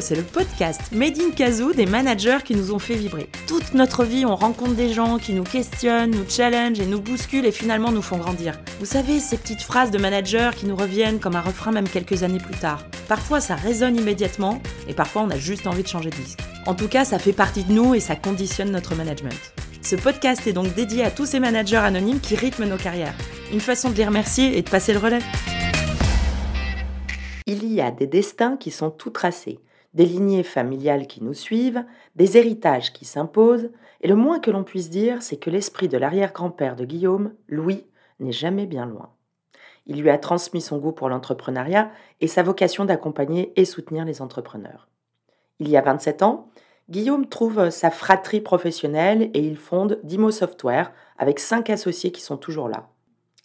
C'est le podcast Made in Kazoo des managers qui nous ont fait vibrer. Toute notre vie, on rencontre des gens qui nous questionnent, nous challenge et nous bousculent et finalement nous font grandir. Vous savez, ces petites phrases de managers qui nous reviennent comme un refrain même quelques années plus tard. Parfois, ça résonne immédiatement et parfois, on a juste envie de changer de disque. En tout cas, ça fait partie de nous et ça conditionne notre management. Ce podcast est donc dédié à tous ces managers anonymes qui rythment nos carrières. Une façon de les remercier et de passer le relais. Il y a des destins qui sont tout tracés, des lignées familiales qui nous suivent, des héritages qui s'imposent, et le moins que l'on puisse dire, c'est que l'esprit de l'arrière-grand-père de Guillaume, Louis, n'est jamais bien loin. Il lui a transmis son goût pour l'entrepreneuriat et sa vocation d'accompagner et soutenir les entrepreneurs. Il y a 27 ans, Guillaume trouve sa fratrie professionnelle et il fonde Dimo Software avec cinq associés qui sont toujours là.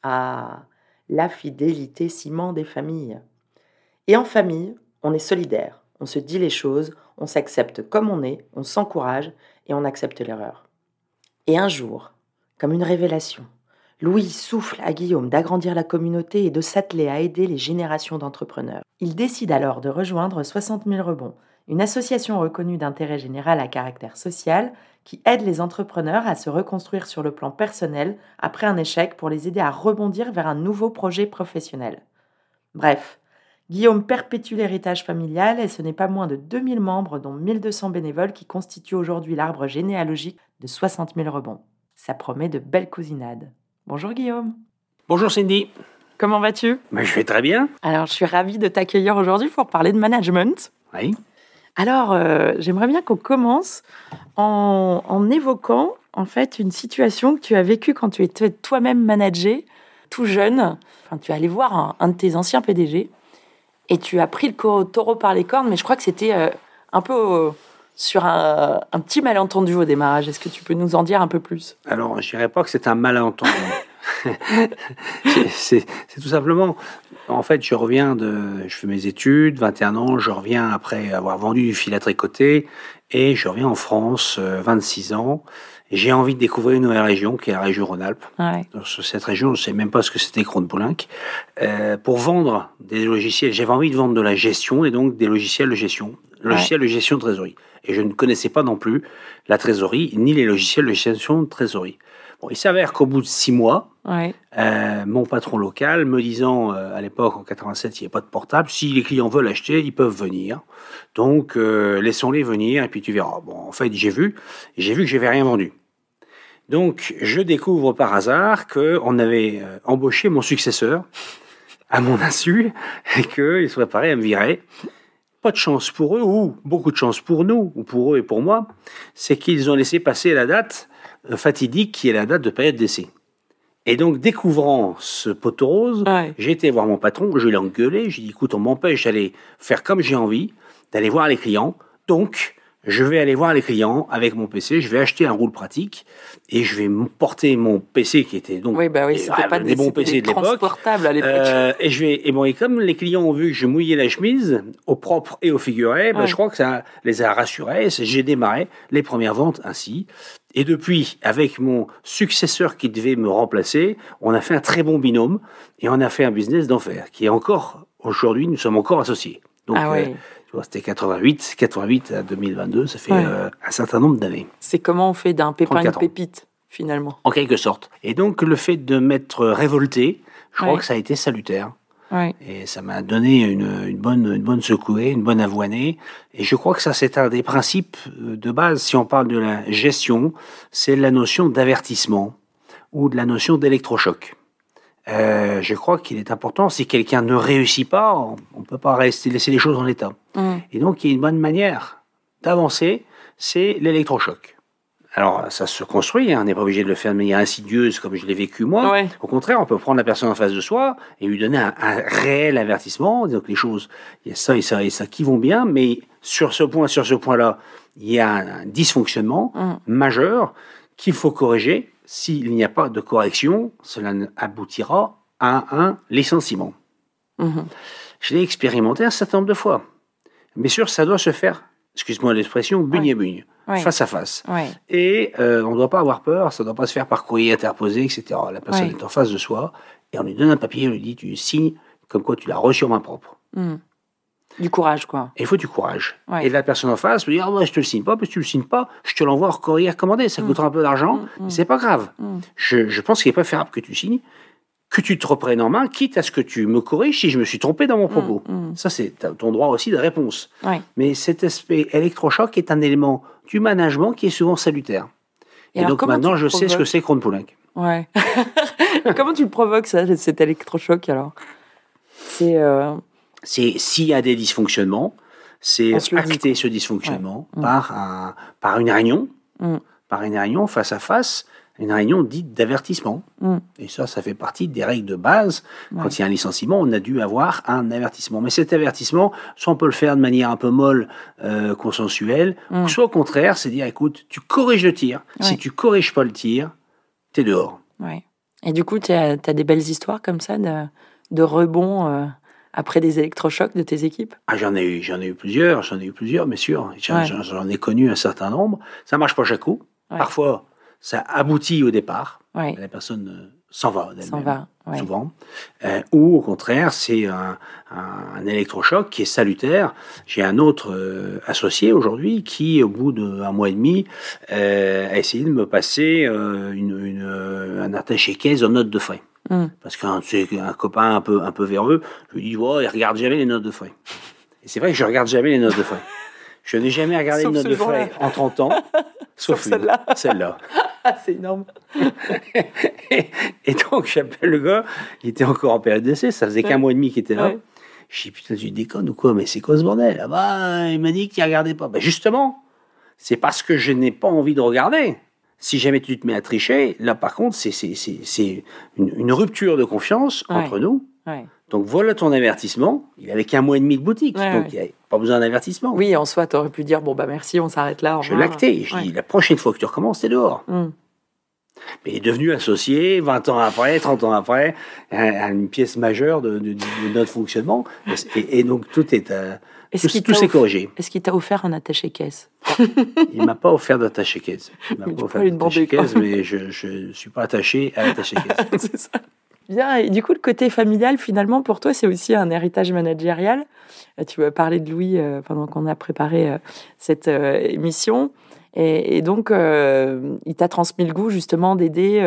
Ah, la fidélité ciment des familles. Et en famille, on est solidaire, on se dit les choses, on s'accepte comme on est, on s'encourage et on accepte l'erreur. Et un jour, comme une révélation, Louis souffle à Guillaume d'agrandir la communauté et de s'atteler à aider les générations d'entrepreneurs. Il décide alors de rejoindre 60 000 rebonds, une association reconnue d'intérêt général à caractère social qui aide les entrepreneurs à se reconstruire sur le plan personnel après un échec pour les aider à rebondir vers un nouveau projet professionnel. Bref, Guillaume perpétue l'héritage familial et ce n'est pas moins de 2000 membres, dont 1200 bénévoles, qui constituent aujourd'hui l'arbre généalogique de 60 000 rebonds. Ça promet de belles cousinades. Bonjour Guillaume. Bonjour Cindy. Comment vas-tu? Mais Je vais très bien. Alors, je suis ravie de t'accueillir aujourd'hui pour parler de management. Oui. Alors, euh, j'aimerais bien qu'on commence en, en évoquant en fait une situation que tu as vécue quand tu étais toi-même managé, tout jeune. Enfin, tu es allé voir un, un de tes anciens PDG et tu as pris le taureau par les cornes, mais je crois que c'était euh, un peu sur un, petit malentendu au démarrage. Est-ce que tu peux nous en dire un peu plus? Alors, je dirais pas que c'est un malentendu. C'est tout simplement, en fait, je reviens de, je fais mes études, 21 ans, je reviens après avoir vendu du fil à tricoter, et je reviens en France, euh, 26 ans. J'ai envie de découvrir une nouvelle région, qui est la région Rhône-Alpes. Ouais. Dans ce- cette région, je ne sais même pas ce que c'était Kronpoulenc. Euh, pour vendre des logiciels, j'avais envie de vendre de la gestion et donc des logiciels de gestion, logiciels de gestion de trésorerie. Et je ne connaissais pas non plus la trésorerie ni les logiciels de gestion de trésorerie. Bon, il s'avère qu'au bout de six mois, Ouais. euh, mon patron local me disant, euh, à l'époque en 87, il n'y a pas de portable, si les clients veulent acheter, ils peuvent venir. Donc euh, laissons-les venir et puis tu verras. Bon, en fait, j'ai vu, j'ai vu que j'avais rien vendu. Donc je découvre par hasard que on avait euh, embauché mon successeur à mon insu et qu'il se préparait à me virer. Pas de chance pour eux ou beaucoup de chance pour nous ou pour eux et pour moi, c'est qu'ils ont laissé passer la date euh, fatidique qui est la date de période d'essai. Et donc, découvrant ce poteau rose, Ouais. j'ai été voir mon patron, je l'ai engueulé, j'ai dit, écoute, on m'empêche d'aller faire comme j'ai envie, d'aller voir les clients. Donc, je vais aller voir les clients avec mon PC, je vais acheter un roule pratique et je vais porter mon PC qui était donc Oui, bah oui, des- c'était ah, pas des bons PC des de l'époque. transportables à l'époque. Euh, et je vais et bon et comme les clients ont vu que je mouillais la chemise au propre et au figuré, Ouais. je crois que ça les a rassurés. J'ai démarré les premières ventes ainsi. Et depuis, avec mon successeur qui devait me remplacer, on a fait un très bon binôme et on a fait un business d'enfer qui est encore aujourd'hui, nous sommes encore associés. Donc, ah euh, vois, c'était 88, 88 à 2022, ça fait Ouais. euh, un certain nombre d'années. C'est comment on fait d'un pépin une 34 ans. pépite, finalement? En quelque sorte. Et donc, le fait de m'être révolté, je crois que ça a été salutaire. Ouais. Et ça m'a donné une, une bonne, une bonne secouée, une bonne avoinée. Et je crois que ça, c'est un des principes euh, de base, si on parle de la gestion, c'est la notion d'avertissement ou de la notion d'électrochoc. Euh, je crois qu'il est important, si quelqu'un ne réussit pas, on ne peut pas rester, laisser les choses en l'état. Mm. Et donc, il y a une bonne manière d'avancer, c'est l'électrochoc. Alors, ça se construit, hein, on n'est pas obligé de le faire de manière insidieuse comme je l'ai vécu moi. Ouais. Au contraire, on peut prendre la personne en face de soi et lui donner un, un réel avertissement, que les choses, il y a ça et ça et ça qui vont bien, mais sur ce point, sur ce point-là, il y a un, un dysfonctionnement Mm. majeur qu'il faut corriger. S'il n'y a pas de correction, cela aboutira à un licenciement. Mhm. Je l'ai expérimenté un certain nombre de fois. Bien sûr, ça doit se faire, excuse-moi l'expression, bugne à bugne, Ouais. face à face. Ouais. Et euh, on ne doit pas avoir peur, ça ne doit pas se faire par courrier interposé, etc. La personne Ouais. est en face de soi et on lui donne un papier, on lui dit tu signes comme quoi tu l'as reçu en main propre. Mm. Du courage, quoi. Et il faut du courage. Ouais. Et la personne en face me dit, ah ouais, je te le signe pas, parce que tu le signes pas, je te l'envoie en courrier recommandé, ça coûtera un peu d'argent, mais c'est pas grave. Mm. Je, je pense qu'il est préférable que tu signes, que tu te reprennes en main, quitte à ce que tu me corriges si je me suis trompé dans mon propos. mm. Ça, c'est ton droit aussi de réponse. Ouais. Mais cet aspect électrochoc est un élément du management qui est souvent salutaire. Et donc maintenant, je sais ce que c'est Poulenc. Ouais. Comment tu le provoques, ça, cet électrochoc, alors? C'est. euh, C'est s'il y a des dysfonctionnements, c'est acter ce dysfonctionnement Ouais. Mm. par, un, par une réunion, Mm. par une réunion face à face, une réunion dite d'avertissement. Mm. Et ça, ça fait partie des règles de base. Ouais. Quand il y a un licenciement, on a dû avoir un avertissement. Mais cet avertissement, soit on peut le faire de manière un peu molle, euh, consensuelle, Mm. ou soit au contraire, c'est dire, écoute, tu corriges le tir. Ouais. Si tu corriges pas le tir, t'es dehors. Ouais. Et du coup, tu as, des belles histoires comme ça de, de rebonds euh, après des électrochocs de tes équipes? Ah, j'en ai eu, j'en ai eu plusieurs, j'en ai eu plusieurs, bien sûr. J'en Ouais. ai connu un certain nombre. Ça marche pas chaque coup. Ouais. Parfois, ça aboutit au départ. La personne euh, s'en va d'elle-même. s'en va. ouais. Souvent. Euh, ou au contraire, c'est un, un- un électrochoc qui est salutaire. J'ai un autre euh, associé aujourd'hui qui, au bout d'un mois et demi, euh, a essayé de me passer une, une, un attaché-caisse en notes de frais. Mm. Parce qu'un un copain un peu, un peu véreux, je lui dis, oh, il regarde jamais les notes de frais. Et c'est vrai que je regarde jamais les notes de frais. Je n'ai jamais regardé Sauf une note de frais en 30 ans. Sauf Sauf, celle-là. Celle-là. Ah, c'est énorme. Et donc, j'appelle le gars, il était encore en période d'essai, ça faisait qu'un mois et demi qu'il était là. Ouais. Je dis, putain, tu déconnes ou quoi? Mais c'est quoi ce bordel? Ah bah, il m'a dit qu'il regardait pas. Bah, justement, c'est parce que je n'ai pas envie de regarder. Si jamais tu te mets à tricher, là, par contre, c'est, c'est, c'est, c'est une, une rupture de confiance Ouais. entre nous. Ouais. Donc, voilà ton avertissement. Il avait qu'un mois et demi de boutique, Ouais, donc il n'y avait pas besoin d'avertissement. Oui, en soi, tu aurais pu dire bon, bah merci, on s'arrête là. Je l'actais. Je dis, la prochaine fois que tu recommences, t'es dehors. Mm. Mais il est devenu associé 20 ans après, 30 ans après, à à une pièce majeure de, de- de notre fonctionnement. Et, et donc tout est à- Est-ce tout, s'est corrigé. Est-ce qu'il t'a offert un attaché-caisse Il m'a pas offert d'attaché caisse. Il m'a pas offert peux lui demander, d'attaché caisse, mais je ne suis pas attaché à l'attaché caisse. c'est ça. Bien, et du coup, le côté familial, finalement, pour toi, c'est aussi un héritage managérial. Euh, Tu vas parler de Louis euh, pendant qu'on a préparé euh, cette émission. Et, donc, il t'a transmis le goût, justement, d'aider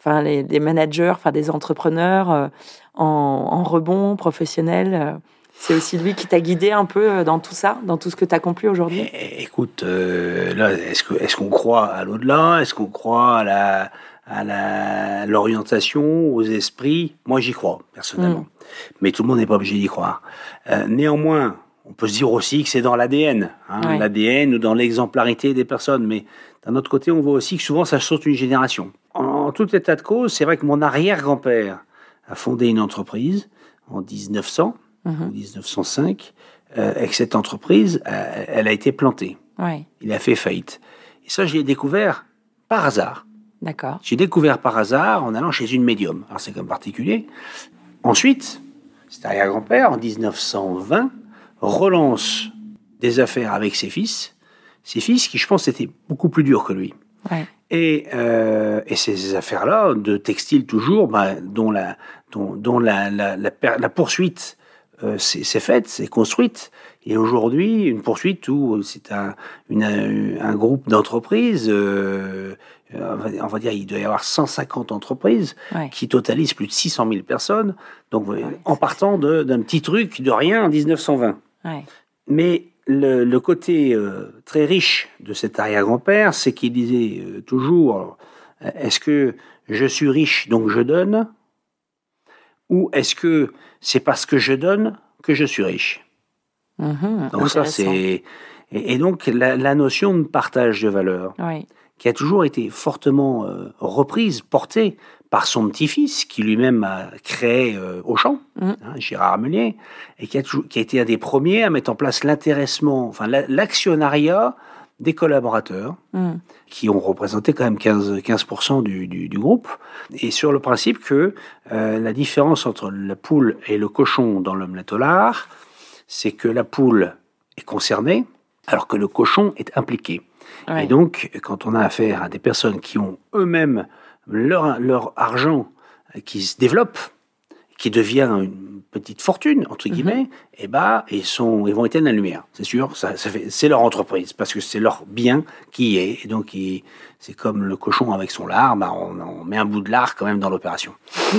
enfin, les, managers, enfin, des entrepreneurs en, en rebond professionnel. C'est aussi lui qui t'a guidé un peu euh, dans tout ça, dans tout ce que tu as accompli aujourd'hui? Eh, Écoute, euh, là, est-ce que est-ce qu'on croit à l'au-delà? Est-ce qu'on croit à la à la- l'orientation, aux esprits? Moi, j'y crois personnellement, Mm. mais tout le monde n'est pas obligé d'y croire. Euh, néanmoins, on peut se dire aussi que c'est dans l'ADN, hein, Ouais. l'ADN ou dans l'exemplarité des personnes. Mais d'un autre côté, on voit aussi que souvent, ça saute une génération. En, en tout état de cause, c'est vrai que mon arrière-grand-père a fondé une entreprise en 1900 Mhm. ou 1905, euh, et que cette entreprise, euh, elle a été plantée. Ouais, Il a fait faillite. Et ça, je l'ai découvert par hasard. d'accord. J'ai découvert par hasard en allant chez une médium. Alors, c'est comme particulier. Ensuite, cet arrière-grand-père, en 1920, relance des affaires avec ses fils. Ses fils qui, je pense, étaient beaucoup plus durs que lui. Ouais. Et, euh, et ces affaires-là, de textile toujours, bah, dont, la, dont, dont la, la, la, per- la poursuite euh, s'est faite, s'est construite. Et aujourd'hui, une poursuite où c'est un, groupe d'entreprises, euh, on, va, dire il doit y avoir 150 entreprises Ouais. qui totalisent plus de 600 000 personnes. Donc, Ouais, en c'est- partant d'un petit truc de rien en 1920. Ouais. Mais le, le côté euh, très riche de cet arrière-grand-père, c'est qu'il disait toujours est-ce que je suis riche donc je donne Ou est-ce que c'est parce que je donne que je suis riche Mhm, Donc, ça, c'est. Et, et donc, la, la notion de partage de valeur, qui a toujours été fortement euh, reprise, portée par son petit-fils, qui lui-même a créé euh, Auchan, Mhm. hein, Gérard Meunier, et qui a, toujours- qui a été un des premiers à mettre en place l'intéressement, enfin la- l'actionnariat des collaborateurs, Mhm. qui ont représenté quand même 15, 15% du, du, du groupe, et sur le principe que euh, la différence entre la poule et le cochon dans l'omelette au lard, c'est que la poule est concernée, alors que le cochon est impliqué. Ouais. Et donc, quand on a affaire à des personnes qui ont eux-mêmes leur, leur argent qui se développe, qui devient une petite fortune entre guillemets, et bah ils sont, ils vont éteindre la lumière. C'est sûr, ça, c'est leur entreprise parce que c'est leur bien qui y est. Et donc c'est comme le cochon avec son lard, bah, on, on met un bout de lard quand même dans l'opération.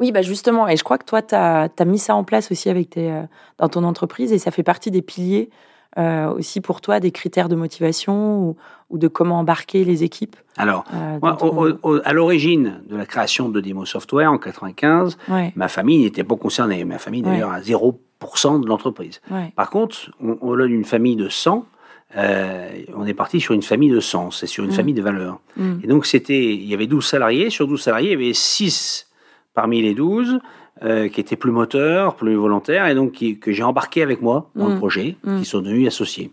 Oui, bah justement, et je crois que toi, tu as, mis ça en place aussi avec tes, euh, dans ton entreprise, et ça fait partie des piliers euh, aussi pour toi, des critères de motivation ou, ou de comment embarquer les équipes. Alors, euh, moi, dans ton- au- au- au- à l'origine de la création de Demo Software en 95, Ouais, ma famille n'était pas concernée. Ma famille Ouais. d'ailleurs à 0% de l'entreprise. ouais, Par contre, on, on a une famille de 100. euh, on est parti sur une famille de 100, c'est sur une Mm. famille de valeurs. mm, Et donc, c'était, il y avait 12 salariés. Sur 12 salariés, il y avait 6 parmi les 12 euh, qui étaient plus moteurs, plus volontaires, et donc qui- que j'ai embarqué avec moi dans le Mm. projet, Mm. qui sont devenus associés.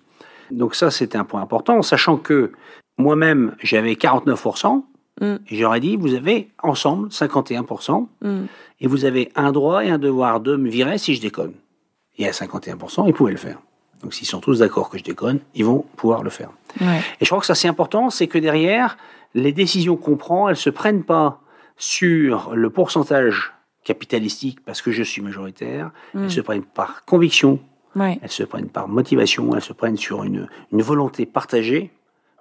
Donc ça, c'était un point important, sachant que moi-même, j'avais 49%, Mm. et j'aurais dit, vous avez ensemble 51%, mm. et vous avez un droit et un devoir de me virer si je déconne. Et à 51%, ils pouvaient le faire. Donc s'ils sont tous d'accord que je déconne, ils vont pouvoir le faire. ouais, Et je crois que ça c'est important, c'est que derrière, les décisions qu'on prend, elles se prennent pas sur le pourcentage capitalistique parce que je suis majoritaire, Mm. elles se prennent par conviction, ouais, elles se prennent par motivation, elles se prennent sur une, une volonté partagée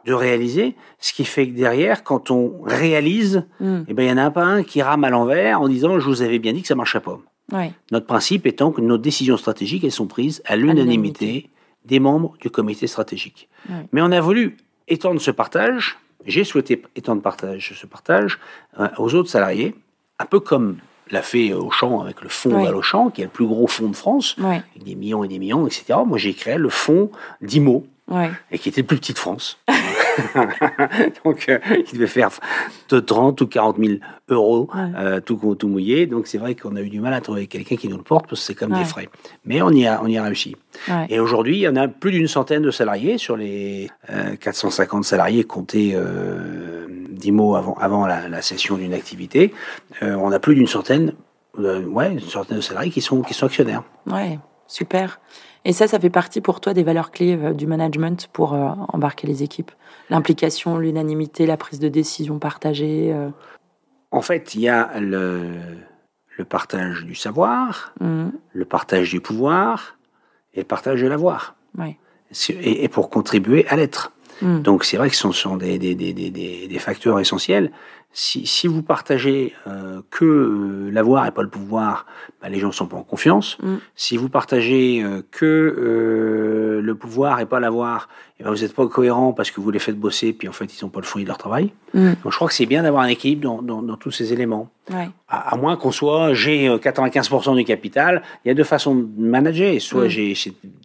de réaliser, ce qui fait que derrière, quand on réalise, mm, eh ben, il y en a pas un qui rame à l'envers en disant « je vous avais bien dit que ça marchait pas ». ouais, Notre principe étant que nos décisions stratégiques, elles sont prises à l'unanimité des membres du comité stratégique. Ouais. Mais on a voulu étendre ce partage, j'ai souhaité étendre partage, ce partage euh, aux autres salariés, un peu comme l'a fait Auchan avec le fonds Auchan, qui est le plus gros fonds de France, avec des millions et des millions, etc. Moi, j'ai créé le fonds d'IMO, et qui était le plus petit de France. Donc, euh, il devait faire de 30 ou 40 000 euros, Ouais. euh, tout, tout mouillé. Donc, c'est vrai qu'on a eu du mal à trouver quelqu'un qui nous le porte parce que c'est comme Ouais. des frais. Mais on y a, on y a réussi. ouais. Et aujourd'hui, il y en a plus d'une centaine de salariés sur les euh, 450 salariés comptés euh, d'IMO avant, avant la, la cession d'une activité. Euh, on a plus d'une centaine, euh, ouais, une centaine de salariés qui sont, qui sont actionnaires. Ouais, super. Et ça, ça fait partie pour toi des valeurs clés euh, du management pour euh, embarquer les équipes? L'implication, l'unanimité, la prise de décision partagée. euh, En fait, il y a le, le partage du savoir, mm, le partage du pouvoir et le partage de l'avoir. et pour contribuer à l'être. Mm, Donc c'est vrai que ce sont, des, des, des, des, des- des facteurs essentiels. Si, si vous partagez euh, que euh, l'avoir et pas le pouvoir, bah, les gens ne sont pas en confiance. Mm. Si vous partagez euh, que euh, le pouvoir et pas l'avoir, eh ben, vous n'êtes pas cohérent parce que vous les faites bosser, puis en fait ils n'ont pas le fruit de leur travail. mm, Donc je crois que c'est bien d'avoir un équilibre dans, dans, dans tous ces éléments. ouais, À, à moins qu'on soit, j'ai euh, 95% du capital, il y a deux façons de manager. Soit j'ai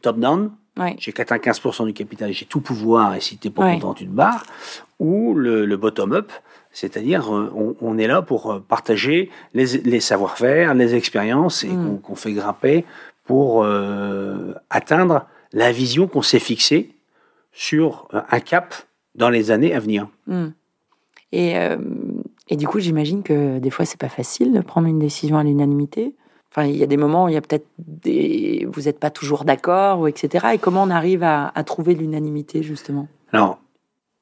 top-down, ouais, j'ai 95% du capital, j'ai tout pouvoir, et si t'es pas Ouais. content, tu te barres. Ou le, le bottom-up, c'est-à-dire euh, on, on est là pour euh, partager les, les savoir-faire, les expériences, et Mm. qu'on fait grimper pour euh, atteindre la vision qu'on s'est fixée sur un cap dans les années à venir. mm. Et, euh, et du coup, j'imagine que des fois, c'est pas facile de prendre une décision à l'unanimité. Enfin, il y a des moments où il y a peut-être des... vous n'êtes pas toujours d'accord, etc. Et comment on arrive à, à trouver l'unanimité, justement? Alors,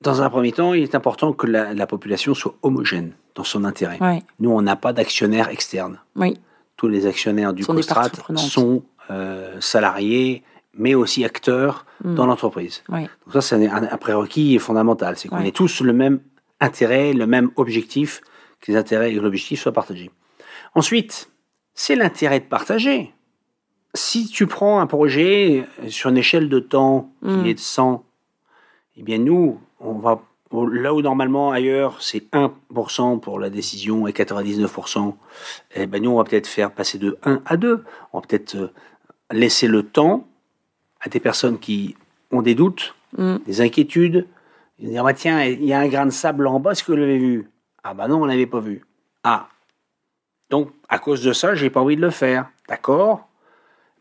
dans un premier temps, il est important que la, la population soit homogène dans son intérêt. Nous, on n'a pas d'actionnaires externes. oui, tous les actionnaires du COSTRAT sont euh, salariés, mais aussi acteurs Mm. dans l'entreprise. Oui. Donc ça, c'est un, un prérequis fondamental. C'est qu'on ait tous le même intérêt, le même objectif, que les intérêts et l'objectif soient partagés. Ensuite, c'est l'intérêt de partager. Si tu prends un projet sur une échelle de temps qui est de 100, eh bien nous, on va là où normalement ailleurs c'est 1% pour la décision et 99%, eh ben nous on va peut-être faire passer de 1 à 2. On va peut-être euh, laisser le temps à des personnes qui ont des doutes, Mm. des inquiétudes, et dire bah, tiens, il y a un grain de sable en bas, est-ce que vous l'avez vu? Ah bah non, on l'avait pas vu. Ah. Donc à cause de ça, j'ai pas envie de le faire. D'accord?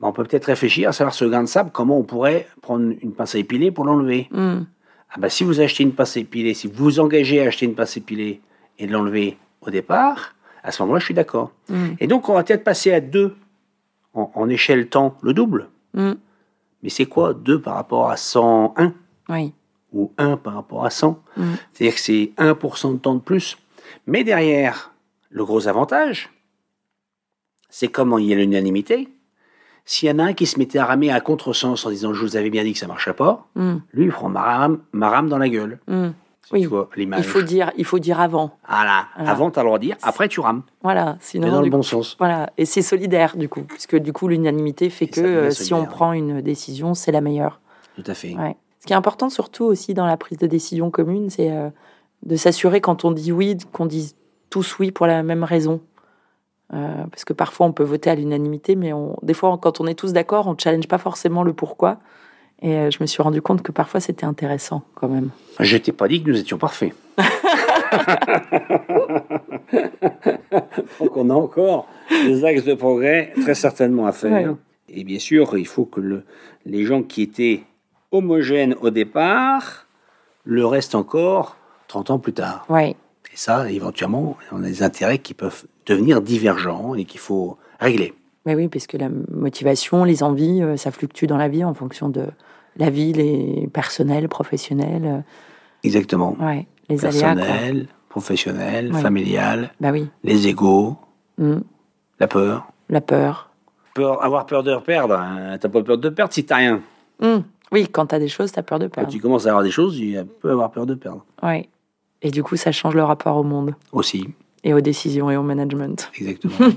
Ben, On peut peut-être réfléchir à savoir ce grain de sable, comment on pourrait prendre une pince à épiler pour l'enlever. Mm. Ah bah, si vous achetez une pince à épiler, si vous vous engagez à acheter une pince à épiler et de l'enlever au départ, à ce moment-là, je suis d'accord. Mm. Et donc, on va peut-être passer à 2 en, en échelle temps, le double. Mm. Mais c'est quoi 2 par rapport à 101 Oui. ou 1 par rapport à 100 Mm. C'est-à-dire que c'est 1% de temps de plus. Mais derrière, le gros avantage, c'est comment il y a l'unanimité. S'il y en a un qui se mettait à ramer à contresens en disant je vous avais bien dit que ça marchait pas, Mm, lui il prend ma rame, ma rame dans la gueule. mm. Si Oui. Tu vois l'image. Il faut dire, il faut dire avant. Voilà. Voilà. Avant, tu as le droit de dire, après tu rames. Voilà, Mais sinon dans le bon coup- sens. voilà, et c'est solidaire du coup, puisque du coup l'unanimité fait Et que euh, si on prend une décision, c'est la meilleure. Tout à fait. Ouais. Ce qui est important surtout aussi dans la prise de décision commune, c'est euh, de s'assurer quand on dit oui, qu'on dise tous oui pour la même raison. Euh, parce que parfois on peut voter à l'unanimité, mais on, des fois quand on est tous d'accord, on ne challenge pas forcément le pourquoi. Et euh, je me suis rendu compte que parfois c'était intéressant quand même. Je t'ai pas dit que nous étions parfaits. Donc on a encore des axes de progrès très certainement à faire. Ouais. Et bien sûr, il faut que le- les gens qui étaient homogènes au départ le restent encore 30 ans plus tard. Ouais, Et ça, éventuellement, on a des intérêts qui peuvent devenir divergents et qu'il faut régler. mais oui, parce que la motivation, les envies, euh, ça fluctue dans la vie en fonction de la vie, les personnels, professionnels. euh, Exactement. ouais, les. Personnel, professionnel, Ouais. familial, Bah oui, les égaux, Mm. la peur. la peur. Peur, avoir peur de perdre. hein. T'as pas peur de perdre si t'as rien. Mm. Oui, quand t'as des choses, t'as peur de Quand perdre. tu commences à avoir des choses, tu peux avoir peur de perdre Ouais. Et du coup, ça change le rapport au monde aussi. Et aux décisions et au management. Exactement.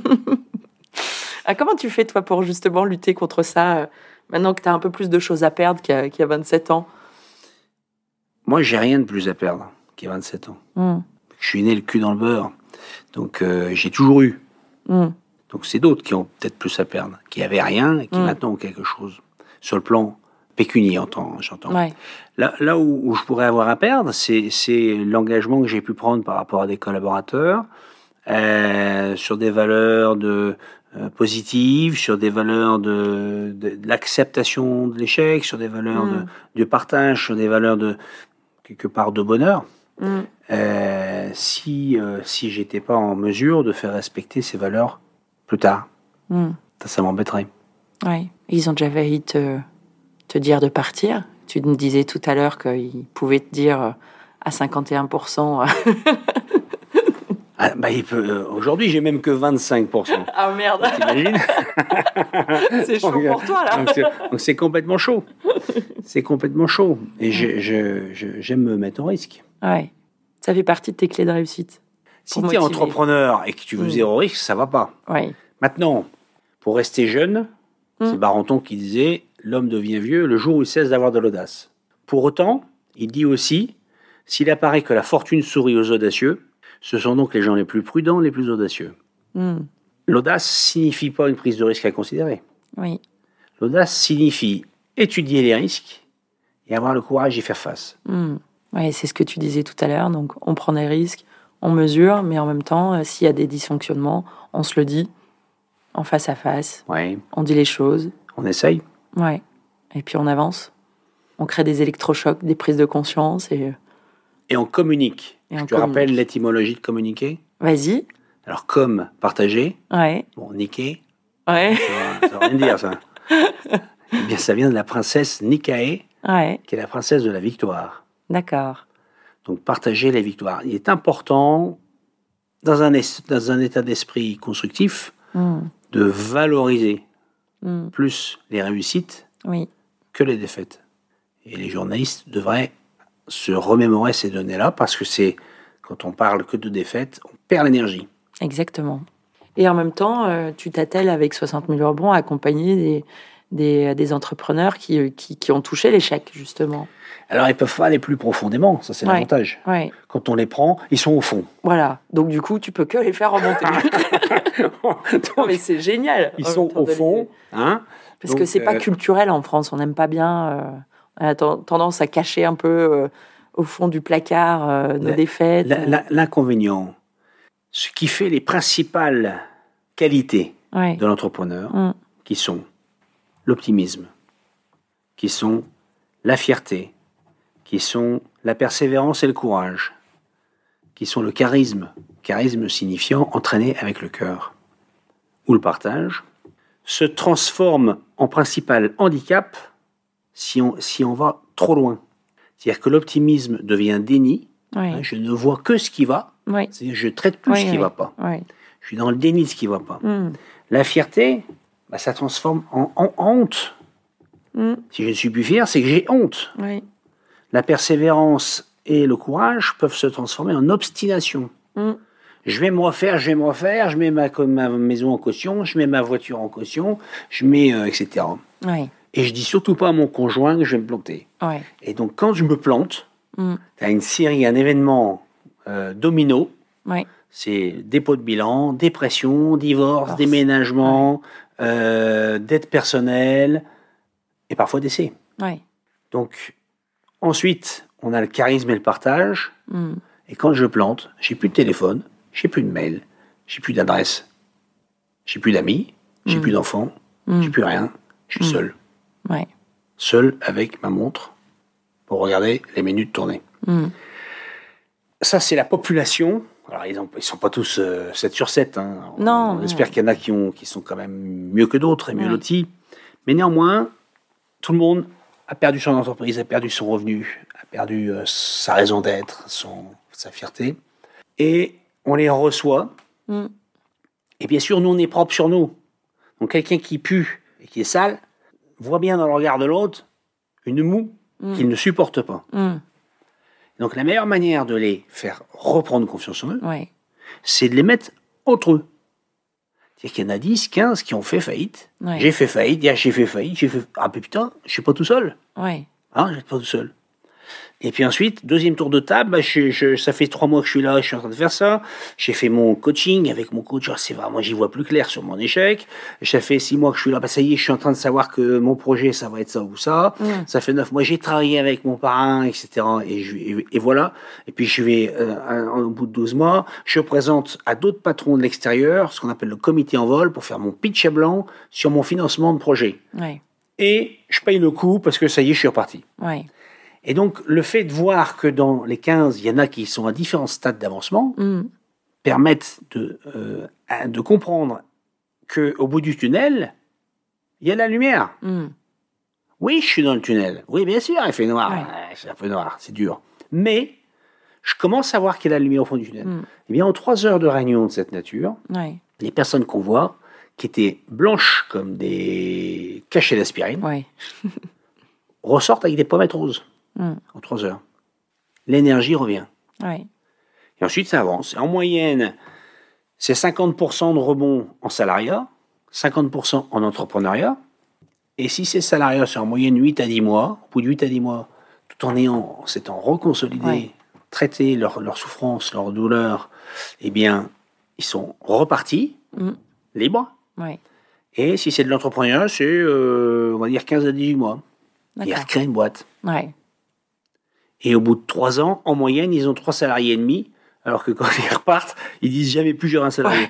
Ah, comment tu fais, toi, pour justement lutter contre ça, euh, maintenant que t'as un peu plus de choses à perdre qu'il y a, qu'il y a 27 ans? Moi, j'ai rien de plus à perdre qu'il y a 27 ans. Mm. Je suis né le cul dans le beurre. Donc, euh, j'ai toujours eu. Mm. Donc, c'est d'autres qui ont peut-être plus à perdre, qui avaient rien et qui Mm. maintenant ont quelque chose. Sur le plan pécunier, entend- j'entends. Ouais. Là, là où, où je pourrais avoir à perdre, c'est l'engagement que j'ai pu prendre par rapport à des collaborateurs euh, sur des valeurs de, euh, positives, sur des valeurs de, de, de l'acceptation de l'échec, sur des valeurs Mm. de, du partage, sur des valeurs de quelque part de bonheur. Mm. Euh, si si j'étais pas en mesure de faire respecter ces valeurs plus tard, Mm. ça, ça m'embêterait. Ouais. Ils ont déjà failli te, te dire de partir. Tu me disais tout à l'heure qu'ils pouvaient te dire euh, à 51%. euh, Ah, bah, euh, Aujourd'hui, j'ai même que 25%. ah merde, c'est chaud pour toi là. Donc c'est- complètement chaud. C'est complètement chaud. Et j'aime me mettre en risque. Ouais. Ça fait partie de tes clés de réussite. Si tu es entrepreneur et que tu veux Mm. zéro risque, ça va pas. Ouais. Maintenant, pour rester jeune, Mm. c'est Barenton qui disait l'homme devient vieux le jour où il cesse d'avoir de l'audace. Pour autant, il dit aussi s'il apparaît que la fortune sourit aux audacieux, ce sont donc les gens les plus prudents, les plus audacieux. Mm. L'audace signifie pas une prise de risque à considérer. Oui. L'audace signifie étudier les risques et avoir le courage d'y faire face. Hmm. Ouais, c'est ce que tu disais tout à l'heure. Donc, on prend des risques, on mesure, mais en même temps, euh, s'il y a des dysfonctionnements, on se le dit en face à face. Ouais, On dit les choses. on essaye. Ouais. Et puis on avance. On crée des électrochocs, des prises de conscience. Et Et on communique. Et Je on te rappelle communique. l'étymologie de communiquer vas-y. Alors, comme, partager, Ouais. bon, niquer, Ouais. ça veut rien dire, ça. Eh bien, ça vient de la princesse Nikae, Ouais. qui est la princesse de la victoire. D'accord. Donc, partager la victoire. Il est important, dans un, dans un état d'esprit constructif, Hmm. de valoriser Hmm. plus les réussites Oui. que les défaites. Et les journalistes devraient se remémorer ces données-là parce que c'est quand on parle que de défaites, on perd l'énergie. Exactement. Et en même temps, euh, tu t'attelles avec 60 000 rebonds à accompagner des, des, des entrepreneurs qui, euh, qui, qui ont touché l'échec, justement. Alors ils peuvent pas aller plus profondément, ça c'est Ouais. l'avantage. Ouais. Quand on les prend, ils sont au fond. Voilà. Donc, du coup, tu peux que les faire remonter. Non, mais c'est génial. ils sont au fond, hein Parce que c'est pas euh, culturel en France. On n'aime pas bien. euh, on a ten- tendance à cacher un peu euh, au fond du placard euh, nos La- défaites. L'inconvénient, ce qui fait les principales qualités Ouais. de l'entrepreneur, Mm. qui sont l'optimisme, qui sont la fierté, qui sont la persévérance et le courage, qui sont le charisme, charisme signifiant entraîner avec le cœur, ou le partage, se transforment en principal handicap si on, si on va trop loin. C'est-à-dire que l'optimisme devient déni, hein, je ne vois que ce qui va, c'est-à-dire je traite plus Oui, ce qui oui. va pas. Je suis dans le déni de ce qui va pas. Mm. La fierté, bah, ça transforme en, en honte. Mm. Si je ne suis plus fier, c'est que j'ai honte. La persévérance et le courage peuvent se transformer en obstination. Mm. Je vais me refaire, je vais me refaire, je mets ma, ma maison en caution, je mets ma voiture en caution, je mets, euh, etc. Oui. Et je dis surtout pas à mon conjoint que je vais me planter. Oui. Et donc, quand je me plante, Mm. tu as une série, un événement euh, domino. Oui. C'est dépôt de bilan, dépression, divorce, déménagement, euh, dette personnelle et parfois décès. Donc, ensuite, on a le charisme et le partage. Mm. Et quand je plante, j'ai plus de téléphone, j'ai plus de mail, j'ai plus d'adresse, j'ai plus d'amis, j'ai Mm. plus d'enfants, Mm. j'ai plus rien. Je suis Mm. seul. Oui. Seul avec ma montre pour regarder les minutes tourner. Mm. Ça, c'est la population. Alors, ils ne sont pas tous euh, 7 sur 7. Hein. Non, On non. espère qu'il y en a qui, ont, qui sont quand même mieux que d'autres et mieux Ouais. lotis. Mais néanmoins, tout le monde a perdu son entreprise, a perdu son revenu, a perdu euh, sa raison d'être, sa fierté. Et on les reçoit. Mm. Et bien sûr, nous, on est propre sur nous. Donc, quelqu'un qui pue et qui est sale voit bien dans le regard de l'autre une moue Mm. qu'il ne supporte pas. Mm. Donc, la meilleure manière de les faire reprendre confiance en eux, Oui. c'est de les mettre entre eux. C'est-à-dire qu'il y en a 10, 15 qui ont fait faillite. J'ai fait faillite, j'ai fait faillite, j'ai fait... Ah mais putain, je suis pas tout seul. Oui. Hein, je suis pas tout seul. Et puis ensuite, deuxième tour de table, bah, je- je- ça fait trois mois que je suis là, je suis en train de faire ça. J'ai fait mon coaching avec mon coach, alors c'est vraiment, j'y vois plus clair sur mon échec. Ça fait six mois que je suis là, bah, ça y est, je suis en train de savoir que mon projet, ça va être ça ou ça. Mm. Ça fait neuf mois, j'ai travaillé avec mon parrain, etc. Et, je, et, et voilà. Et puis je vais, euh, au bout de 12 mois, je présente à d'autres patrons de l'extérieur, ce qu'on appelle le comité en vol, pour faire mon pitch à blanc sur mon financement de projet. Oui. Et je paye le coup parce que ça y est, je suis reparti. Oui. Et donc, le fait de voir que dans les 15, il y en a qui sont à différents stades d'avancement, Mm. permettent de, euh, de comprendre qu'au bout du tunnel, il y a la lumière. Mm. Oui, je suis dans le tunnel. Oui, bien sûr, il fait noir. Ouais. C'est un peu noir, c'est dur. Mais je commence à voir qu'il y a la lumière au fond du tunnel. Mm. Eh bien, en trois heures de réunion de cette nature, les personnes qu'on voit, qui étaient blanches comme des cachets d'aspirine, ressortent avec des pommettes roses Mm. en trois heures. L'énergie revient. Oui. Et ensuite, ça avance. Et en moyenne, c'est 50% de rebond en salariat, 50% en entrepreneuriat. Et si ces salariats, c'est en moyenne 8 à 10 mois, au bout de 8 à 10 mois, tout en ayant, en s'étant reconsolidés, Ouais. traités leur, leur souffrance, leur douleur, eh bien, ils sont repartis, Mm. libres. Oui. Et si c'est de l'entrepreneuriat, c'est, euh, on va dire, 15 à 18 mois. Ils recréent une boîte. Oui. Et au bout de 3 ans, en moyenne, ils ont 3 salariés et demi. Alors que quand ils repartent, ils disent jamais plus j'aurai un salarié.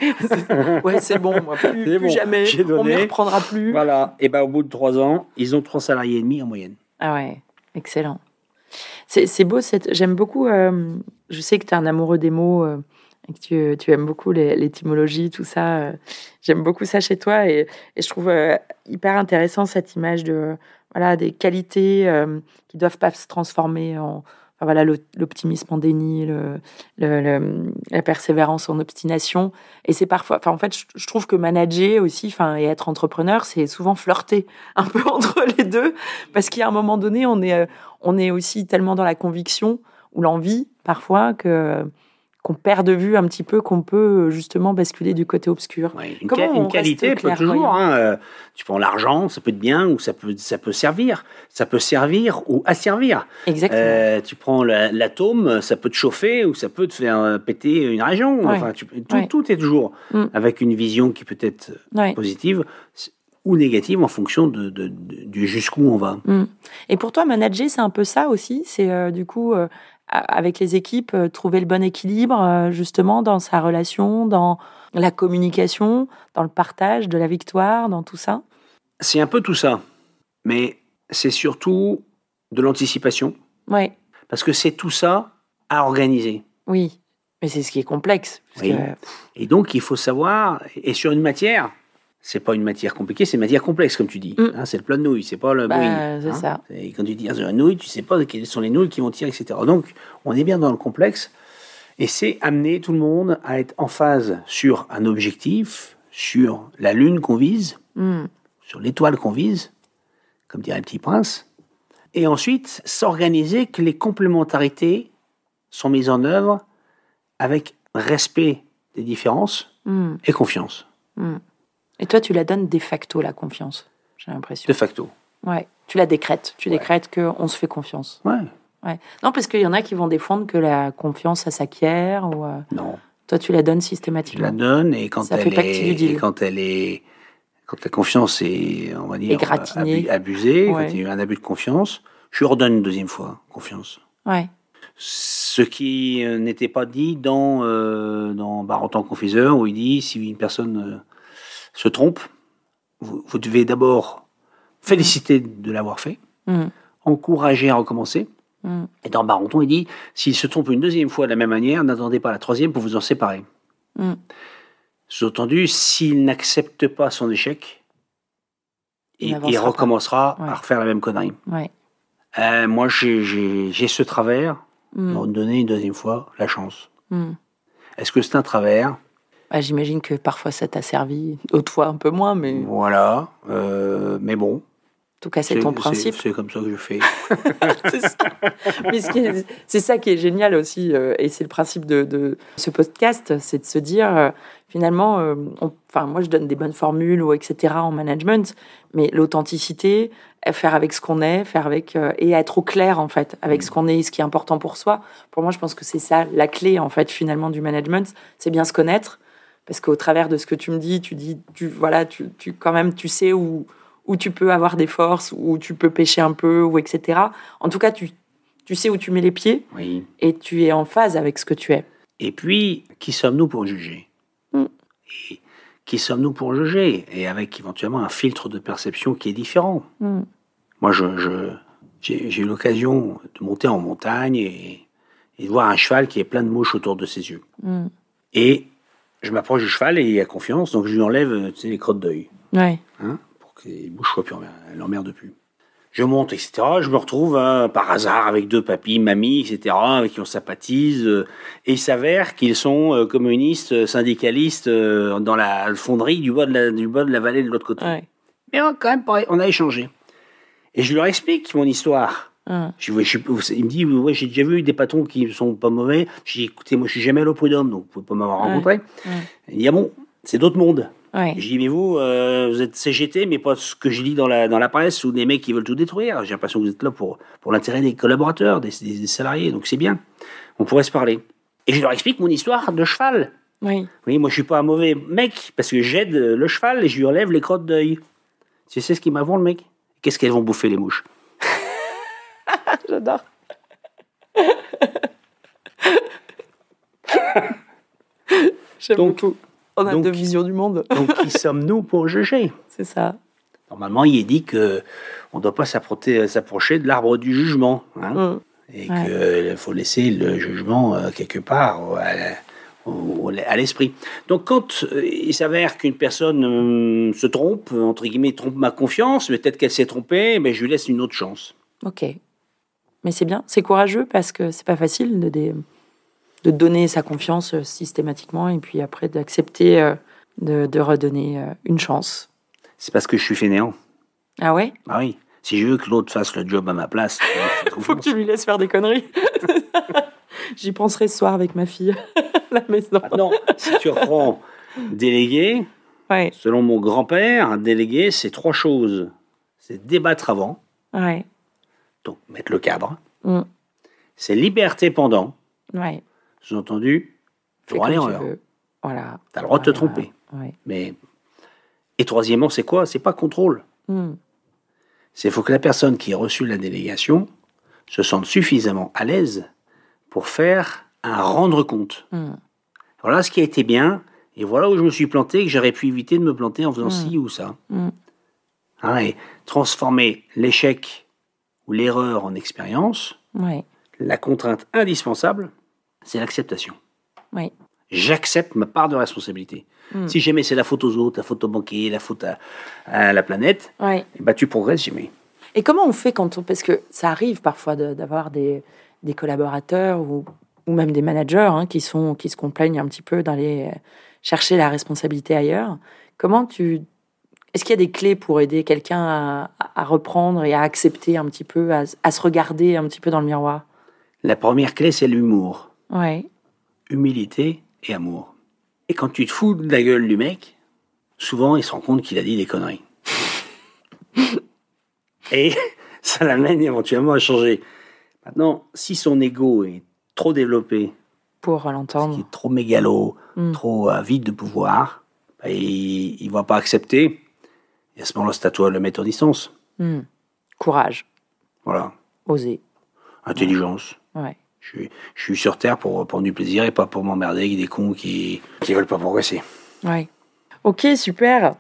Ouais, c'est bon, moi, plus, plus bon, jamais. On ne reprendra plus. Voilà. Et ben au bout de 3 ans, ils ont 3 salariés et demi en moyenne. Ah ouais, excellent. C'est beau, j'aime beaucoup, euh, je sais que tu es un amoureux des mots, euh, et que tu, tu aimes beaucoup l'étymologie, tout ça. euh, j'aime beaucoup ça chez toi et, et je trouve hyper intéressant cette image de, voilà, des qualités euh, qui doivent pas se transformer en... voilà, l'o- l'optimisme en déni, le, la persévérance en obstination. Et c'est parfois, en fait, je, je trouve que manager aussi, enfin, et être entrepreneur, c'est souvent flirter un peu entre les deux, parce qu'à un moment donné, on est, euh, on est aussi tellement dans la conviction ou l'envie, parfois, que qu'on perd de vue un petit peu, qu'on peut euh, justement basculer du côté obscur. Ouais, une, ca- qualité peut toujours. hein, euh, tu prends l'argent, ça peut être bien ou ça peut, ça peut servir. Ça peut servir ou asservir. Exactement. Euh, tu prends la- l'atome, ça peut te chauffer ou ça peut te faire péter une région. Ouais. Enfin, tu- tout, Ouais. tout est toujours Mm. avec une vision qui peut être positive ou négative en fonction de, de- de- du jusqu'où on va. Mm. Et pour toi, manager, c'est un peu ça aussi? C'est euh, du coup, euh, avec les équipes, euh, trouver le bon équilibre, euh, justement, dans sa relation, dans la communication, dans le partage de la victoire, dans tout ça. C'est un peu tout ça, mais c'est surtout de l'anticipation Ouais, parce que c'est tout ça à organiser. oui. Mais c'est ce qui est complexe. parce Oui. que- Et donc, il faut savoir, et sur une matière, c'est pas une matière compliquée, c'est une matière complexe, comme tu dis. Mm. Hein, c'est le plat de nouilles, c'est pas le Bah, Boeing. c'est hein. ça. Et quand tu sur une nouille, tu sais pas quelles sont les nouilles qui vont tirer, etc. Donc, on est bien dans le complexe, et c'est amener tout le monde à être en phase sur un objectif, sur la lune qu'on vise, Hmm. sur l'étoile qu'on vise, comme dirait le petit prince, et ensuite s'organiser que les complémentarités sont mises en œuvre avec respect des différences Hmm. et confiance, Et toi, tu la donnes de facto, la confiance, j'ai l'impression. de facto. Ouais. Tu la décrètes. Tu Ouais. décrètes qu'on se fait confiance. Ouais, Ouais. Non, parce qu'il y en a qui vont défendre que la confiance, ça s'acquiert. Ou, euh, non, Toi, tu la donnes je systématiquement. la donne et quand Ça elle est, et quand elle est, quand la confiance est, on va dire, abu- abusée, Ouais. quand il y a eu un abus de confiance, je lui redonne une deuxième fois confiance. Ouais. Ce qui euh, n'était pas dit dans, euh, dans Bar en tant que confiseur, où il dit si une personne euh, se trompe, vous, vous devez d'abord féliciter de l'avoir fait, Hmm. encourager à recommencer. Hmm. Et dans Barenton, il dit s'il se trompe une deuxième fois de la même manière, n'attendez pas la troisième pour vous en séparer. Hmm. Sous-entendu, s'il n'accepte pas son échec, Il recommencera Ouais. à refaire la même connerie. Ouais. Euh, moi, j'ai- ce travers donner une deuxième fois la chance. Est-ce que c'est un travers? Bah, J'imagine que parfois ça t'a servi, d'autres fois un peu moins, mais en Voilà. euh, mais bon. tout cas, c'est ton principe. C'est comme ça que je fais. c'est ça. Ce ça qui est génial aussi, euh, et c'est le principe de, de ce podcast, c'est de se dire euh, finalement, enfin moi je donne des bonnes formules ou etc. en management, mais l'authenticité, faire avec ce qu'on est, faire avec euh, et être au clair en fait avec ce qu'on est, et ce qui est important pour soi. Pour moi, je pense que c'est ça la clé en fait finalement du management, c'est bien se connaître, parce qu'au travers de ce que tu me dis, tu dis, tu voilà, tu, tu quand même tu sais où où tu peux avoir des forces, où tu peux pêcher un peu, ou etc. En tout cas, tu, tu sais où tu mets les pieds Oui. et tu es en phase avec ce que tu es. Et puis, qui sommes-nous pour juger? Mm. Et qui sommes-nous pour juger? Et avec éventuellement un filtre de perception qui est différent. Mm. Moi, je, je- j'ai eu l'occasion de monter en montagne et, et de voir un cheval qui est plein de mouches autour de ses yeux. Mm. Et je m'approche du cheval et il a confiance, donc je lui enlève euh, tu sais, les crottes d'œil, Ouais. hein, pour que les mouches soient plus emmerdées, elles l'emmerdent plus. Je monte, etc. Je me retrouve hein, par hasard avec deux papis, mamies, etc., avec qui on sympathise. euh, et il s'avère qu'ils sont euh, communistes, syndicalistes euh, dans la fonderie du bas de la, du bas de la vallée de l'autre côté. Ouais. Mais on, quand même, pareil, on a échangé. Et je leur explique mon histoire. Je, je, je- il me dit, ouais, j'ai déjà vu des patrons qui sont pas mauvais. Je dis, écoutez, moi, je suis jamais allé au prud'homme, donc vous pouvez pas m'avoir rencontré. Ouais. Il dit, ah bon, c'est d'autres mondes. Ouais. Je dis, mais vous, euh, vous êtes CGT, mais pas ce que je lis dans la, dans la presse ou des mecs qui veulent tout détruire. J'ai l'impression que vous êtes là pour, pour l'intérêt des collaborateurs, des, des- des salariés, donc c'est bien. On pourrait se parler. Et je leur explique mon histoire de cheval. Oui. Oui, moi, je suis pas un mauvais mec, parce que j'aide le cheval et je lui enlève les crottes d'œil. Tu sais ce qu'ils m'avont, le mec? Qu'est-ce qu'elles vont bouffer, les mouches? J'adore. J'aime beaucoup. On a donc- deux visions du monde. Donc, qui sommes-nous pour juger? C'est ça. Normalement, il est dit que on ne doit pas s'approcher s'approcher de l'arbre du jugement. hein, Mm. et Ouais. qu'il faut laisser le jugement euh, quelque part à, l'esprit. Donc, quand euh, il s'avère qu'une personne euh, se trompe, entre guillemets, trompe ma confiance, peut-être qu'elle s'est trompée, mais je lui laisse une autre chance. Ok. Mais c'est bien, c'est courageux parce que c'est pas facile de, donner sa confiance euh, systématiquement et puis après d'accepter euh, de, de redonner euh, une chance. C'est parce que je suis fainéant. Ah ouais? Ah oui. Si je veux que l'autre fasse le job à ma place, Faut que tu lui laisses faire des conneries. J'y penserai ce soir avec ma fille à la maison. Maintenant, si tu reprends délégué, Ouais, selon mon grand-père, un délégué, c'est trois choses. C'est débattre avant, ouais, donc mettre le cadre. Mm. C'est liberté pendant, ouais. sous-entendu, droit à tu l'erreur. Voilà. T'as le droit de te tromper. Ouais. Mais et troisièmement, c'est quoi? C'est pas contrôle. Mm. C'est faut que la personne qui a reçu la délégation se sente suffisamment à l'aise pour faire un rendre compte. Mm. Voilà ce qui a été bien, et voilà où je me suis planté, que j'aurais pu éviter de me planter en faisant Mm. ci ou ça. Mm. Hein, et transformer l'échec ou l'erreur en expérience, Ouais, la contrainte indispensable, c'est l'acceptation. ouais. J'accepte ma part de responsabilité. Mm. Si jamais c'est la faute aux autres, la faute au banquier, la faute à, à la planète, Ouais. eh ben, tu progresses jamais. Et comment on fait quand on... Parce que ça arrive parfois de- d'avoir des, des collaborateurs ou ou même des managers hein, qui, sont, qui se complaignent un petit peu d'aller chercher la responsabilité ailleurs. Comment tu... Est-ce qu'il y a des clés pour aider quelqu'un à, à reprendre et à accepter un petit peu, à, à se regarder un petit peu dans le miroir? La première clé, c'est l'humour. Ouais. Humilité et amour. Et quand tu te fous de la gueule du mec, souvent il se rend compte qu'il a dit des conneries. et ça l'amène éventuellement à changer. Maintenant, si son ego est trop développé, Pour l'entendre. est trop mégalo, Mm. trop avide de pouvoir, bah, il ne va pas accepter. Et à ce moment-là, c'est à toi de le mettre en distance. Hmm. Courage, Voilà. oser. Intelligence. Ouais. Je suis, je suis sur Terre pour prendre du plaisir et pas pour m'emmerder avec des cons qui ne veulent pas progresser. Ouais. Ok, super.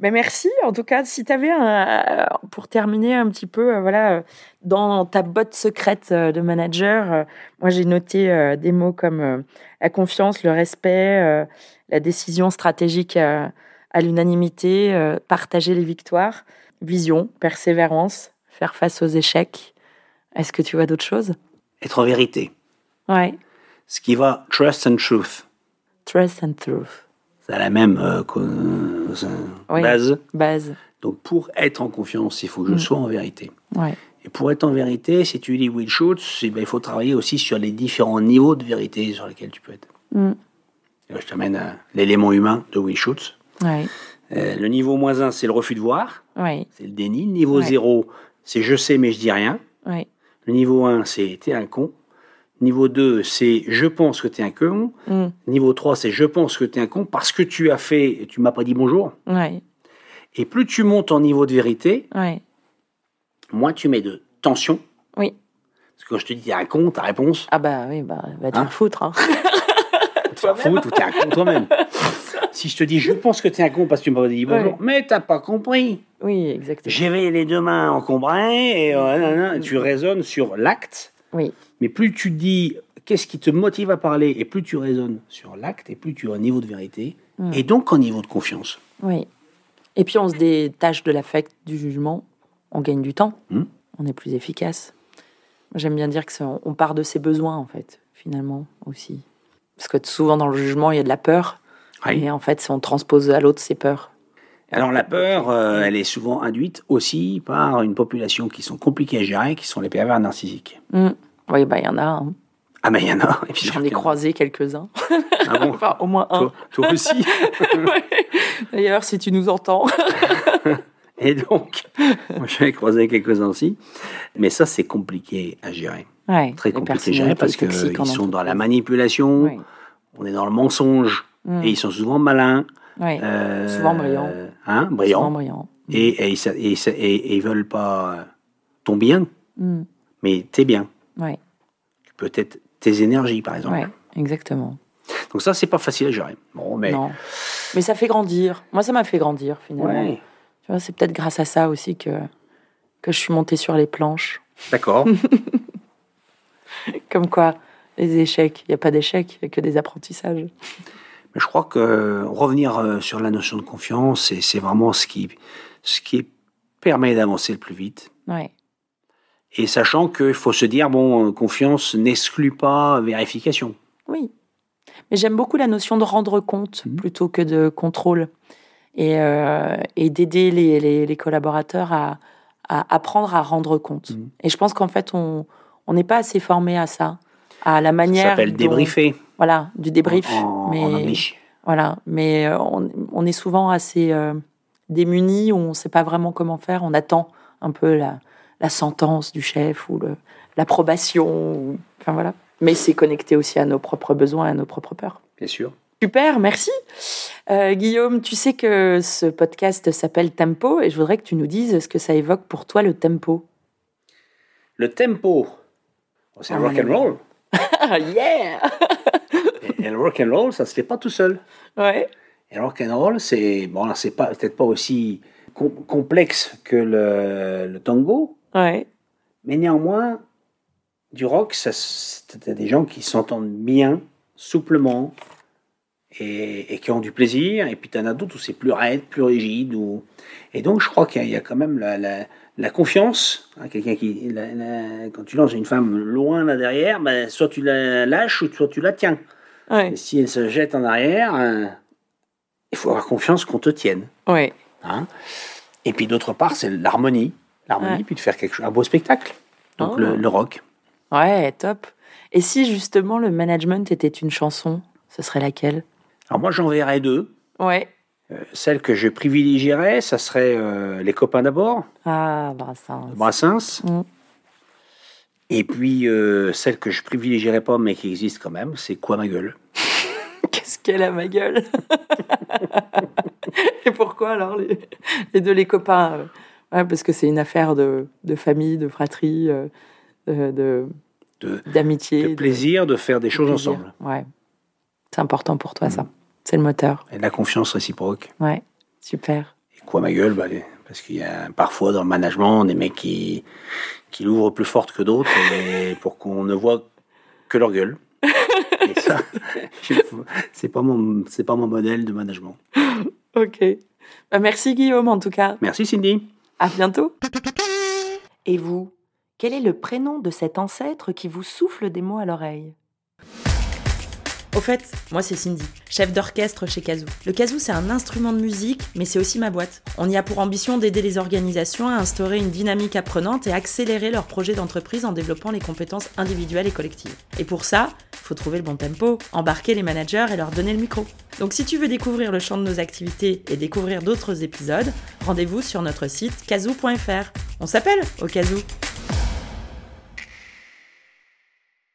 Ben merci. En tout cas, si tu avais un, pour terminer un petit peu, euh, voilà, euh, dans ta botte secrète euh, de manager, euh, moi j'ai noté euh, des mots comme euh, la confiance, le respect, euh, la décision stratégique euh, à l'unanimité, euh, partager les victoires, vision, persévérance, faire face aux échecs. Est-ce que tu vois d'autres choses? Être en vérité. Ouais. Ce qui va trust and truth. Trust and truth. C'est la même euh, euh, Oui. base. Base. Donc pour être en confiance, il faut que je Mm. sois en vérité. Ouais. Et pour être en vérité, si tu lis Will Schultz, eh ben, il faut travailler aussi sur les différents niveaux de vérité sur lesquels tu peux être. Mm. Là, je t'amène à l'élément humain de Will Schultz. Ouais. Euh, le niveau moins 1, c'est le refus de voir, Ouais. c'est le déni. Le niveau Ouais. 0, c'est je sais mais je dis rien. Le niveau 1, c'est t'es un con. Niveau 2, c'est je pense que t'es un con. Mm. Niveau 3, c'est je pense que t'es un con parce que tu as fait, tu m'as pas dit bonjour. Et plus tu montes en niveau de vérité, moins tu mets de tension. Oui. Parce que quand je te dis t'es un con, ta réponse, Ah bah oui, bah va te Hein faire foutre. Hein. tu t'en fous ou t'es un con toi-même. Si je te dis je pense que t'es un con parce que tu m'as dit bonjour, Ouais. mais t'as pas compris. Oui, exactement. J'avais les deux mains encombrées et euh, tu raisonnes sur l'acte. Oui. Mais plus tu dis qu'est-ce qui te motive à parler et plus tu raisonnes sur l'acte et plus tu es au niveau de vérité Mm. et donc au niveau de confiance. Oui. Et puis on se détache de l'affect, du jugement. On gagne du temps. Mm. On est plus efficace. J'aime bien dire que c'est- on part de ses besoins en fait, finalement aussi. Parce que souvent dans le jugement il y a de la peur. Oui. Et en fait, on transpose à l'autre ses peurs. Alors la peur, euh, elle est souvent induite aussi par une population qui sont compliquées à gérer, qui sont les pervers narcissiques. Mm. Oui, bah il y en a. hein. Ah mais il y en a. J'en ai croisé quelques-uns. Ah bon Enfin, au moins un. toi, toi aussi. D'ailleurs, si tu nous entends. Et donc, moi j'en ai croisé quelques-uns aussi. Mais ça, c'est compliqué à gérer. Ouais, Très compliqué à gérer parce qu'ils sont dans la manipulation, on est dans le mensonge, Et ils sont souvent malins. Euh, Souvent brillants. Hein, Souvent brillants. brillant. Et, et, et, ils veulent pas euh, ton bien, Mm. mais tes biens. Ouais, Peut-être tes énergies, par exemple. ouais, exactement. Donc ça, c'est pas facile à gérer. Bon, mais... Non. Mais ça fait grandir. Moi, ça m'a fait grandir, finalement. Ouais, Tu vois, c'est peut-être grâce à ça aussi que, que je suis montée sur les planches. d'accord. Comme quoi, les échecs, il n'y a pas d'échecs, il n'y a que des apprentissages. Mais je crois que revenir euh, sur la notion de confiance, c'est- vraiment ce qui, ce qui permet d'avancer le plus vite. Ouais, Et sachant qu'il faut se dire, bon, euh, confiance n'exclut pas vérification. oui. Mais j'aime beaucoup la notion de rendre compte Mhm. plutôt que de contrôle. Et, euh, et d'aider les, les- les collaborateurs à, à apprendre à rendre compte. Mhm. Et je pense qu'en fait, on on n'est pas assez formé à ça, à la Ça manière. s'appelle dont- débriefer Voilà, du débrief. en, mais. Voilà, mais euh, on, on est souvent assez euh, démunis, on ne sait pas vraiment comment faire, on attend un peu la, la sentence du chef ou l'approbation, enfin voilà. Mais c'est connecté aussi à nos propres besoins, à nos propres peurs. Bien sûr. Super, merci. Euh, Guillaume, tu sais que ce podcast s'appelle Tempo et je voudrais que tu nous dises ce que ça évoque pour toi le tempo. Le tempo, oh, c'est Ah, rock and roll. Ah, yeah Et, le rock and roll, ça se fait pas tout seul. Ouais, Et le rock and roll, c'est bon, c'est pas peut-être pas aussi com- complexe que le, le tango, ouais, mais néanmoins, du rock, t'as des gens qui s'entendent bien, souplement, et, qui ont du plaisir, et puis tu en as d'autres où c'est plus raide, plus rigide. Ou... Et donc je crois qu'il y, a quand même la, confiance. Hein, quelqu'un qui, quand tu lances une femme loin là derrière, ben, soit tu la lâches ou soit tu la tiens. Et si elle se jette en arrière, hein, il faut avoir confiance qu'on te tienne. Ouais. Hein et puis d'autre part, c'est l'harmonie. L'harmonie, puis de faire quelque chose, un beau spectacle. Donc le, oh. le rock. Ouais, top. Et si justement le management était une chanson, ce serait laquelle? Alors moi j'en verrais deux. Ouais. Euh, celle que je privilégierais, ça serait euh, Les copains d'abord. Ah, Brassens. Brassens. Mm. Et puis euh, celle que je privilégierais pas, mais qui existe quand même, c'est Quoi ma gueule? Qu'est-ce qu'elle a ma gueule? Et pourquoi alors les, les deux les copains ouais, Parce que c'est une affaire de, de, famille, de fratrie, de d'amitié. De, plaisir de, faire des choses ensemble. Ouais. C'est important pour toi, ça. Mm. C'est le moteur. Et la confiance réciproque. Ouais, super. Et quoi, ma gueule bah, Parce qu'il y a parfois dans le management des mecs qui, qui l'ouvrent plus forte que d'autres pour qu'on ne voit que leur gueule. Et ça, c'est pas mon, pas mon modèle de management. Ok. Bah, merci Guillaume en tout cas. Merci Cindy. À bientôt. Et vous quel est le prénom de cet ancêtre qui vous souffle des mots à l'oreille? Au fait, moi c'est Cindy, chef d'orchestre chez Kazoo. Le Kazoo c'est un instrument de musique, mais c'est aussi ma boîte. On y a pour ambition d'aider les organisations à instaurer une dynamique apprenante et accélérer leurs projets d'entreprise en développant les compétences individuelles et collectives. Et pour ça, faut trouver le bon tempo, embarquer les managers et leur donner le micro. Donc si tu veux découvrir le champ de nos activités et découvrir d'autres épisodes, rendez-vous sur notre site kazoo.fr. On s'appelle au Kazoo